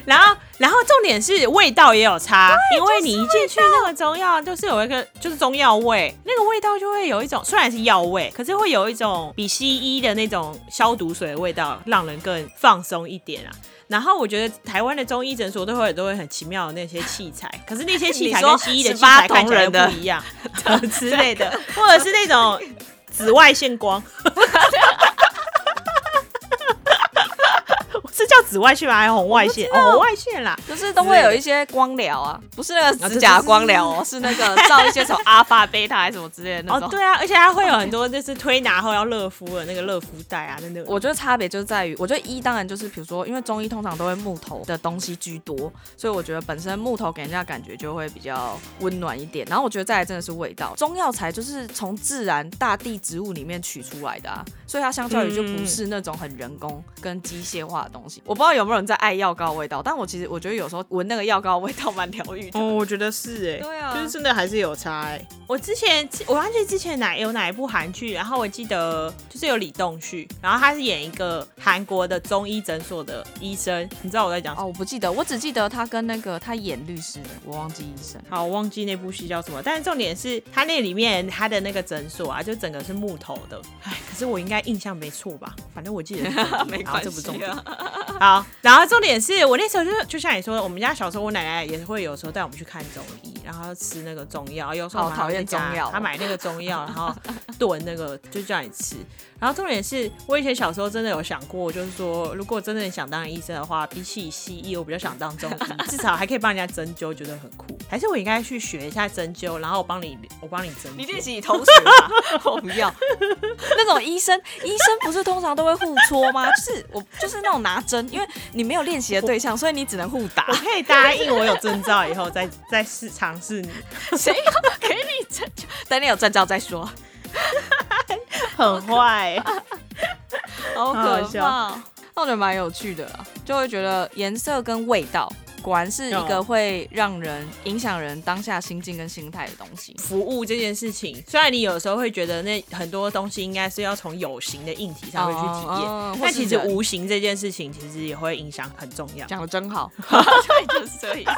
然后然后重点是味道也有差，因为你一进去那个中药就是有一个就是中药味，那个味道就会有一种虽然是药味，可是会有一种比西医的那种消毒水的味道，让人更放松一点啊。然后我觉得台湾的中医诊所都会都会很奇妙的那些器材，可是那些器材跟西医的器18 [LAUGHS] 材看起来不一样 [LAUGHS] 之类 [LAUGHS] 的，或者是那种紫外线光。紫外线吗？还是红外线？哦，红外线啦。就是都会有一些光疗啊，不是那个指甲光疗哦，是那个照一些什么阿法、贝塔还是什么之类的那哦，种。对啊，而且它会有很多就是推拿后要热敷的那个热敷袋啊，那那个。我觉得差别就在于，我觉得医当然就是比如说，因为中医通常都会木头的东西居多，所以我觉得本身木头给人家感觉就会比较温暖一点。然后我觉得再来真的是味道，中药材就是从自然大地植物里面取出来的啊，所以它相较于就不是那种很人工跟机械化的东西。我不知道有没有人在爱药膏味道，但我其实我觉得有时候闻那个药膏味道蛮疗愈的。哦，我觉得是哎、对啊就是真的还是有差哎、我之前我忘记之前哪有哪一部韩剧，然后我记得就是有李栋旭，然后他是演一个韩国的中医诊所的医生，你知道我在讲什么？哦，我不记得，我只记得他跟那个他演律师的，我忘记医生。好，我忘记那部戏叫什么，但是重点是他那里面他的那个诊所啊，就整个是木头的。哎，可是我应该印象没错吧？反正我记得 [LAUGHS] 没关系这不重点。啊好，然后重点是我那时候就就像你说的，我们家小时候我奶奶也会有时候带我们去看中医，然后吃那个中药，有时候讨厌中药哦她买那个中药，然后炖那个就叫你吃。然后重点是我以前小时候真的有想过，就是说如果真的想当医生的话，比起西医，我比较想当中医，至少还可以帮人家针灸，觉得很酷。还是我应该去学一下针灸，然后我帮你，我帮你针。你练习你同学吧，我不要。[LAUGHS] 那种医生，医生不是通常都会互戳吗？[LAUGHS] 就是我就是那种拿针，因为你没有练习的对象，[LAUGHS] 所以你只能互打我。可以答应我有证照以后再再试尝试你，谁要给你证照？等你有证照再说。很坏、好好可笑怕哦。那我觉得蛮有趣的啦，就会觉得颜色跟味道。果然是一个哦会让人影响人当下心境跟心态的东西。服务这件事情，虽然你有时候会觉得那很多东西应该是要从有形的硬体上面去体验，哦哦或但其实无形这件事情其实也会影响很重要。讲的真好，[LAUGHS] [LAUGHS] 对，就是这样。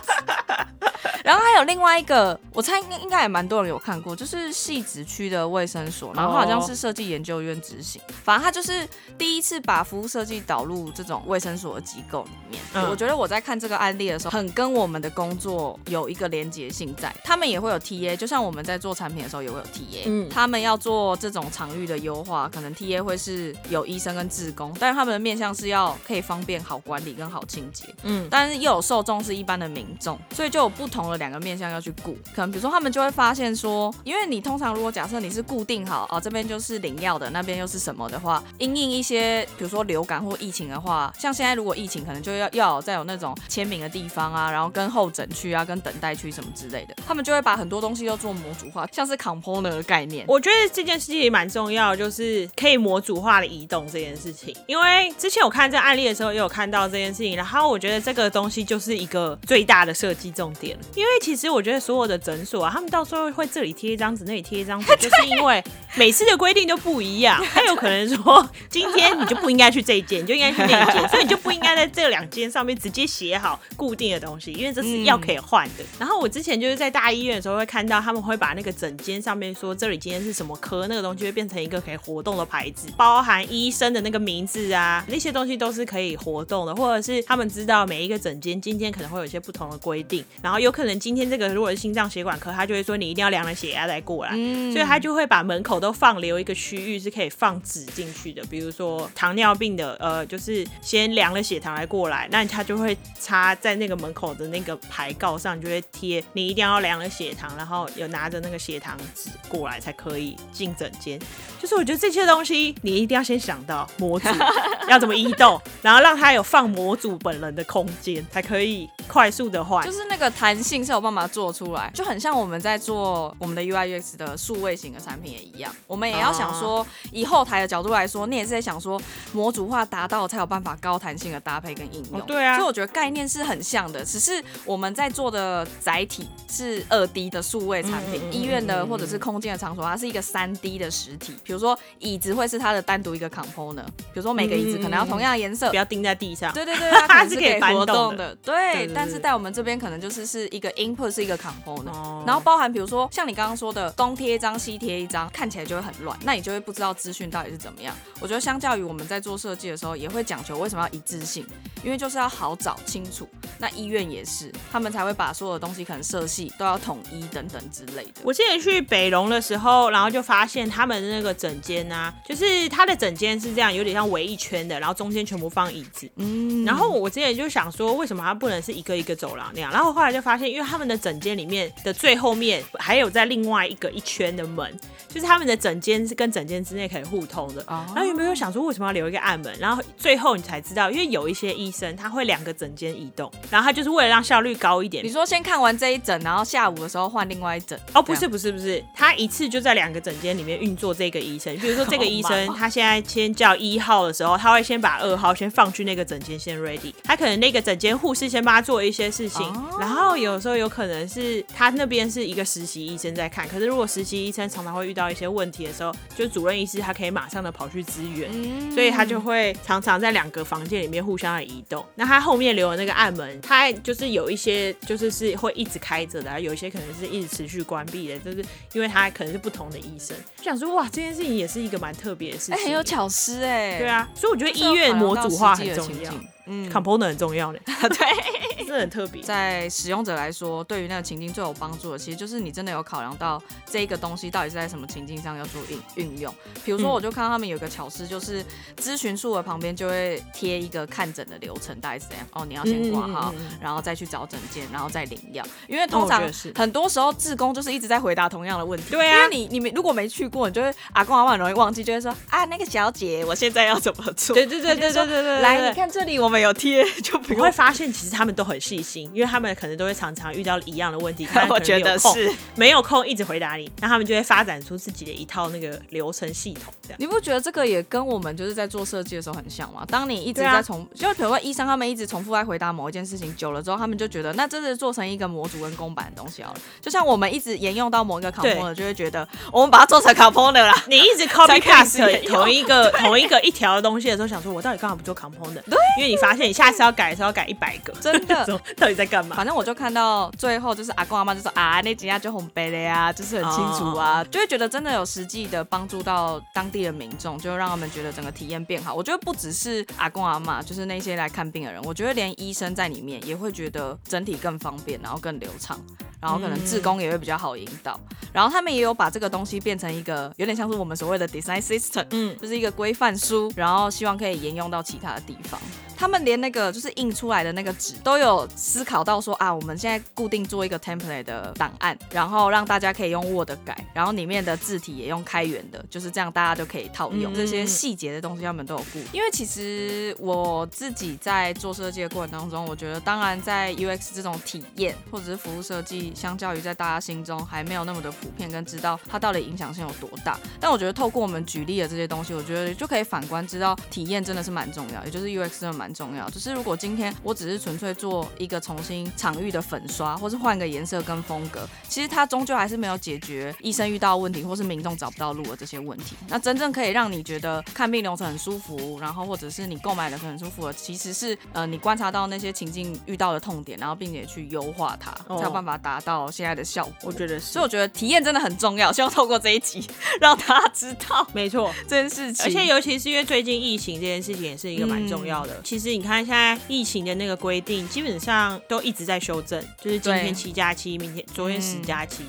[LAUGHS] 然后还有另外一个，我猜应应该也蛮多人有看过，就是戏子区的卫生所，然后好像是设计研究院执行，反正他就是第一次把服务设计导入这种卫生所的机构里面。嗯。我觉得我在看这个案例的时候，很跟我们的工作有一个连结性在，他们也会有 TA，就像我们在做产品的时候也会有 TA，嗯。他们要做这种场域的优化，可能 TA 会是有医生跟志工，但是他们的面向是要可以方便好管理跟好清洁。嗯，但是又有受众是一般的民众，所以就有不同同的两个面向要去顾。可能比如说他们就会发现说，因为你通常如果假设你是固定好哦，这边就是领药的，那边又是什么的话，因应一些比如说流感或疫情的话，像现在如果疫情可能就要要再有那种签名的地方啊，然后跟候诊区啊、跟等待区什么之类的，他们就会把很多东西都做模组化，像是 component 的概念。我觉得这件事情也蛮重要，就是可以模组化的移动这件事情。因为之前我看这案例的时候，也有看到这件事情，然后我觉得这个东西就是一个最大的设计重点。因为其实我觉得所有的诊所啊，他们到时候会这里贴一张纸，那里贴一张纸，[LAUGHS] 就是因为每次的规定都不一样。[LAUGHS] 他有可能说，今天你就不应该去这一间，你就应该去那一间，[LAUGHS] 所以你就不应该在这两间上面直接写好固定的东西，因为这是药可以换的。然后我之前就是在大医院的时候会看到，他们会把那个诊间上面说这里今天是什么科，那个东西会变成一个可以活动的牌子，包含医生的那个名字啊，那些东西都是可以活动的，或者是他们知道每一个诊间今天可能会有一些不同的规定，然后有可能今天这个如果是心脏血管科，他就会说你一定要量了血压再过来，所以他就会把门口都放留一个区域是可以放纸进去的，比如说糖尿病的，呃，就是先量了血糖来过来，那他就会插在那个门口的那个牌告上，就会贴你一定要量了血糖，然后有拿着那个血糖纸过来才可以进诊间。就是我觉得这些东西你一定要先想到模组 [LAUGHS] 要怎么移动，然后让他有放模组本人的空间，才可以快速的换。就是那个弹性是有办法做出来，就很像我们在做我们的 UI UX 的数位型的产品也一样，我们也要想说，以后台的角度来说，你也是在想说模组化达到才有办法高弹性的搭配跟应用。对啊，所以我觉得概念是很像的，只是我们在做的载体是二 D 的数位产品，医院的或者是空间的场所，它是一个三 D 的实体。比如说椅子会是它的单独一个 component，比如说每个椅子可能要同样的颜色，不要钉在地上。对对对，它 [LAUGHS] 是可以活动的。对，但是在我们这边可能就是是一个 input 是一个 component，然后包含比如说像你刚刚说的东贴一张西贴一张，看起来就会很乱，那你就会不知道资讯到底是怎么样。我觉得相较于我们在做设计的时候，也会讲求为什么要一致性，因为就是要好找清楚。那医院也是，他们才会把所有的东西可能色系都要统一等等之类的。我之前去北龙的时候，然后就发现他们的那个整间啊，就是它的整间是这样，有点像围一圈的，然后中间全部放椅子。嗯，然后我之前就想说，为什么它不能是一个一个走廊那样？然后后来就发现，因为他们的整间里面的最后面还有在另外一个一圈的门，就是他们的整间是跟整间之内可以互通的。然后有没有想说，为什么要留一个暗门？然后最后你才知道，因为有一些医生他会两个整间移动，然后他就是为了让效率高一点。你说先看完这一整，然后下午的时候换另外一整？哦，不是不是不是，他一次就在两个整间里面运作这个医生。[LAUGHS] 比如说这个医生他现在先叫一号的时候，他会先把二号先放去那个整间先 ready。他可能那个整间护士先帮他做一些事情，然后有时候有可能是他那边是一个实习医生在看。可是如果实习医生常常会遇到一些问题的时候，就主任医师他可以马上的跑去支援，所以他就会常常在两个房间里面互相的移动。那他后面留的那个暗门，他就是有一些就是是会一直开着的，有一些可能是一直持续关闭的，就是因为他可能是不同的医生。就想说哇，这件事情也是一个蛮特别的事情，很有巧思哎。对啊，所以我觉得医院模组化很重要。嗯，component 很重要嘞，[LAUGHS] 对，这很特别。在使用者来说，对于那个情境最有帮助的，其实就是你真的有考量到这一个东西到底是在什么情境上要做运运用。比如说，我就看到他们有个巧思，就是咨询处的旁边就会贴一个看诊的流程，大概是这样。哦，你要先挂号，然后再去找诊间，然后再领药。因为通常很多时候志工就是一直在回答同样的问题。对啊，因为你你们如果没去过，你就会阿公阿妈很容易忘记，就会说啊，那个小姐，我现在要怎么做？对对对对对对对，来，你看这里我们。有贴就不会发现，其实他们都很细心，因为他们可能都会常常遇到一样的问题。我觉得是没有空一直回答你，那他们就会发展出自己的一套那个流程系统。这样你不觉得这个也跟我们就是在做设计的时候很像吗？当你一直在重，就比如说医生他们一直重复在回答某一件事情，久了之后，他们就觉得那这是做成一个模组跟公版的东西好了。就像我们一直沿用到某一个 component，就会觉得我们把它做成 component 了。你一直 copy past 同一个同一个一条的东西的时候，想说我到底干嘛不做 component？对，因为你发现你下次要改。还是要改一百个，真的，[LAUGHS] 到底在干嘛？反正我就看到最后，就是阿公阿妈就说啊，那几下就红背了呀，就是很清楚啊，就会觉得真的有实际的帮助到当地的民众，就让他们觉得整个体验变好。我觉得不只是阿公阿妈，就是那些来看病的人，我觉得连医生在里面也会觉得整体更方便，然后更流畅，然后可能志工也会比较好引导。然后他们也有把这个东西变成一个有点像是我们所谓的 design system，嗯，就是一个规范书，然后希望可以沿用到其他的地方。他们连那个就是印出来的那个纸都有思考到说啊，我们现在固定做一个 template 的档案，然后让大家可以用 Word 改，然后里面的字体也用开源的，就是这样大家就可以套用、嗯这些细节的东西，他们都有顾。因为其实我自己在做设计的过程当中，我觉得当然在 UX 这种体验或者是服务设计，相较于在大家心中还没有那么的普遍，跟知道它到底影响性有多大。但我觉得透过我们举例的这些东西，我觉得就可以反观知道体验真的是蛮重要，也就是 UX 真的蛮重要。只是如果今天我只是纯粹做一个重新场域的粉刷，或是换个颜色跟风格，其实它终究还是没有解决医生遇到问题，或是民众找不到路的这些问题。那真正可以让你觉得看病流程很舒服，然后或者是你购买流程很舒服的，其实是呃你观察到那些情境遇到的痛点，然后并且去优化它，哦才有办法达到现在的效果。我觉得是所以我觉得体验真的很重要，希望透过这一集让大家知道没错。这件事情。而且尤其是因为最近疫情这件事情也是一个蛮重要的。其实你看现在疫情的那个规定，基本上都一直在修正，就是今天七加七，明天昨天十嗯加七。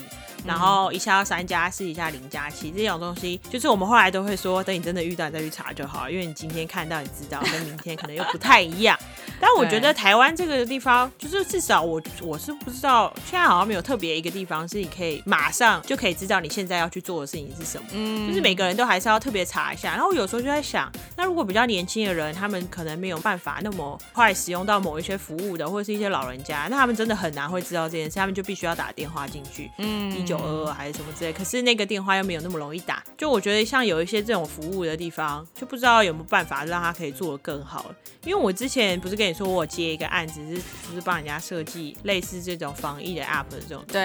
然后一下要三加四，一下零加七，这种东西，就是我们后来都会说，等你真的遇到你再去查就好了，因为你今天看到你知道，跟明天可能又不太一样。[LAUGHS] 但我觉得台湾这个地方，就是至少我我是不知道，现在好像没有特别一个地方是你可以马上就可以知道你现在要去做的事情是什么。嗯就是每个人都还是要特别查一下。然后我有时候就在想，那如果比较年轻的人，他们可能没有办法那么快使用到某一些服务的，或者是一些老人家，那他们真的很难会知道这件事，他们就必须要打电话进去。嗯一九二二还是什么之类，可是那个电话又没有那么容易打。就我觉得像有一些这种服务的地方，就不知道有没有办法让他可以做得更好。因为我之前不是跟你说我接一个案子是就是帮人家设计类似这种防疫的 app 的这种，对，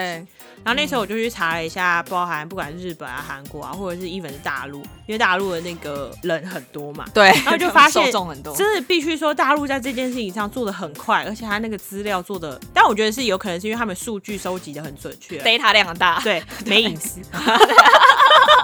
然后那时候我就去查了一下，包含不管是日本啊、韩国啊，或者是 even 是大陆，因为大陆的那个人很多嘛。对，然后就发现受众很多，真的必须说，大陆在这件事情上做的很快，而且他那个资料做的，但我觉得是有可能是因为他们数据收集的很准确，data 量很大。对，[LAUGHS] 没隐私。[LAUGHS]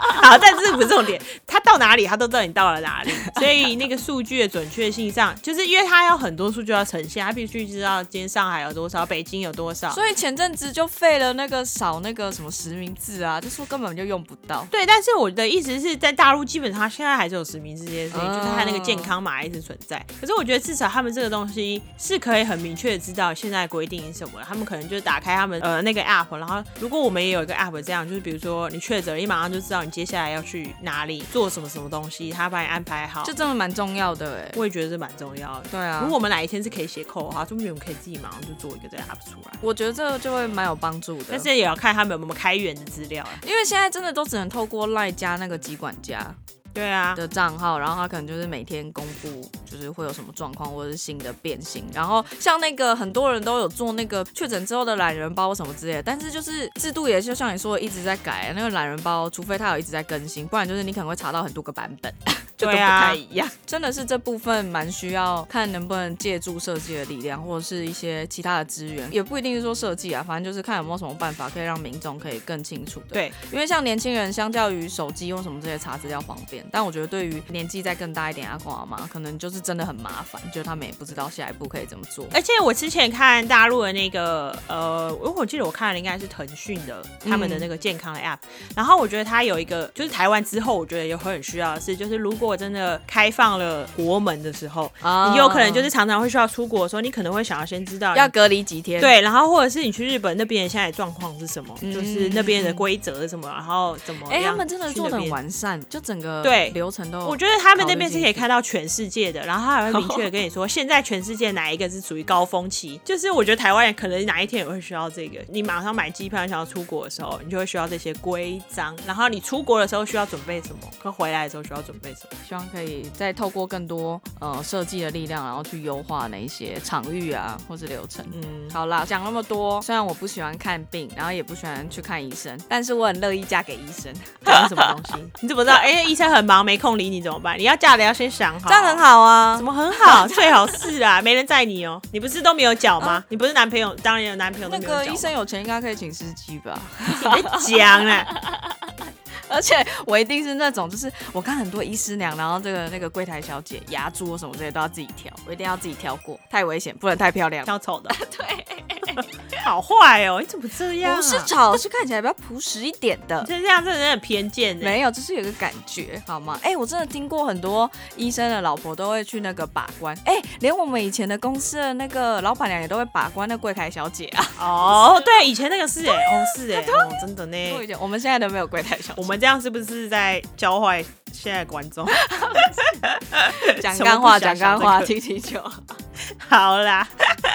[LAUGHS] 好，但这不是重点，他到哪里，他都知道你到了哪里，所以那个数据的准确性上，就是因为他有很多数据要呈现，他必须知道今天上海有多少，北京有多少，所以前阵子就废了那个扫那个什么实名制啊，就说根本就用不到。对，但是我的意思是在大陆，基本上现在还是有实名制这件事情，哦就是他那个健康码一直存在。可是我觉得至少他们这个东西是可以很明确的知道现在规定是什么，他们可能就是打开他们呃那个 app，然后如果我们也有一个 app 这样，就是比如说你确诊了，你马上就知道你接下来要去哪里做什么什么东西，他帮你安排好，就真的蛮重要的哎。我也觉得这蛮重要的。对啊，如果我们哪一天是可以写扣的话，说不定我们可以自己马上就做一个这个 app 出来。我觉得这个就会蛮有帮助的。但是也要看他们有没有开源的资料啊。因为现在真的都只能透过赖加那个集管家对啊，的账号，然后他可能就是每天公布，就是会有什么状况或者是新的变形。然后像那个很多人都有做那个确诊之后的懒人包什么之类的，但是就是制度也就像你说的一直在改，那个懒人包除非他有一直在更新，不然就是你可能会查到很多个版本。[LAUGHS] 就都不对啊太一样，[LAUGHS] 真的是这部分蛮需要看能不能借助设计的力量，或者是一些其他的资源，也不一定是说设计啊，反正就是看有没有什么办法可以让民众可以更清楚的。对，因为像年轻人相较于手机用什么这些查资料方便，但我觉得对于年纪再更大一点阿公阿妈，可能就是真的很麻烦，就他们也不知道下一步可以怎么做。而且我之前看大陆的那个呃，我我记得我看的应该是腾讯的他们的那个健康的 app，、然后我觉得它有一个就是台湾之后，我觉得有很需要的是，就是如果真的开放了国门的时候，啊你有可能就是常常会需要出国的时候，你可能会想要先知道要隔离几天。，对，然后或者是你去日本那边现在的状况是什么，嗯就是那边的规则是什么，然后怎么哎、样他们真的做的很完善，就整个对流程都。我觉得他们那边是可以看到全世界的，然后他还会明确的跟你说，现在全世界哪一个是属于高峰期。就是我觉得台湾人可能哪一天也会需要这个，你马上买机票想要出国的时候，你就会需要这些规章，然后你出国的时候需要准备什么，跟回来的时候需要准备什么。希望可以再透过更多呃设计的力量，然后去优化那一些场域啊或是流程。嗯，好啦，讲那么多，虽然我不喜欢看病，然后也不喜欢去看医生，但是我很乐意嫁给医生，讲什么东西？[LAUGHS] 你怎么知道？哎、医生很忙没空理你怎么办？你要嫁的要先想好，这样很。好啊怎。么很好？[LAUGHS] 最好是啊，没人载你哦。你不是都没有脚吗？你不是男朋友，当然有男朋友都那。个医生有钱，应该可以请司机吧？别讲了。[LAUGHS] 而且我一定是那种，就是我看很多医师娘，然后这个那个柜台小姐牙珠什么这些都要自己挑，我一定要自己挑过，太危险，不能太漂亮。挑丑的，[LAUGHS] 对，[LAUGHS] 好坏哦！你怎么这样、啊？不是丑，是看起来比较朴实一点的。这样真的很偏见。没有，就是有个感觉，好吗？哎、我真的听过很多医生的老婆都会去那个把关，哎、连我们以前的公司的那个老板娘也都会把关那柜台小姐啊。哦，对，以前那个是哎，哦是哎，[LAUGHS] 哦真的呢。我们现在都没有柜台小姐，我们这样是不是在教坏现在的观众？[LAUGHS] [LAUGHS] 讲干话，讲干话，想这个听听就 [LAUGHS] 好。啦，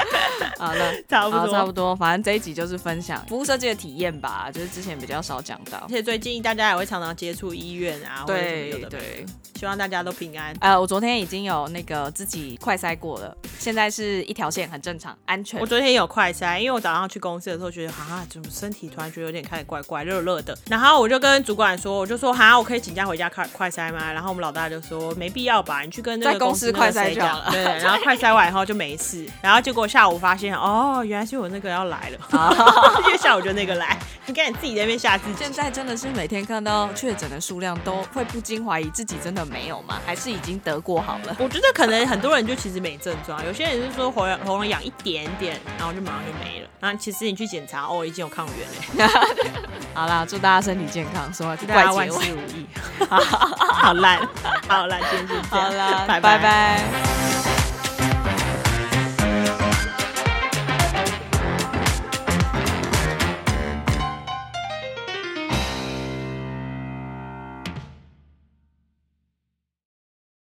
[LAUGHS] 好了。差不多，差不多。反正这一集就是分享服务设计的体验吧，就是之前比较少讲到而。且最近大家也会常常接触医院啊，对对，希望大家都平安。呃，我昨天已经有那个自己快筛过了，现在是一条线，很正常，安全我。昨天有快筛，因为我早上去公司的时候觉得，哈，怎么身体突然觉得有点开始怪怪、热热的。然后我就跟主管说，我就说，哈，我可以请假回家快快筛吗？然后我们老大就说，没必要吧，你去跟那在个公司快筛就好了讲对，然后快筛完以后就没事。然后结果下午发现，哦，原来是我那个要来了，[LAUGHS] 因为下午就那个来。你看你自己在那边吓自己。现在真的是每天看到确诊的数量，都会不禁怀疑自己真的没有吗？还是已经得过好了？我觉得可能很多人就其实没症状，有些人是说喉咙喉咙痒一点点，然后就马上就没了。然后其实你去检查，哦，已经有抗原了，[LAUGHS] 好啦，祝大家身体健康，说完祝大家万。事如意。好烂，好烂，今天就这样，好啦，拜拜拜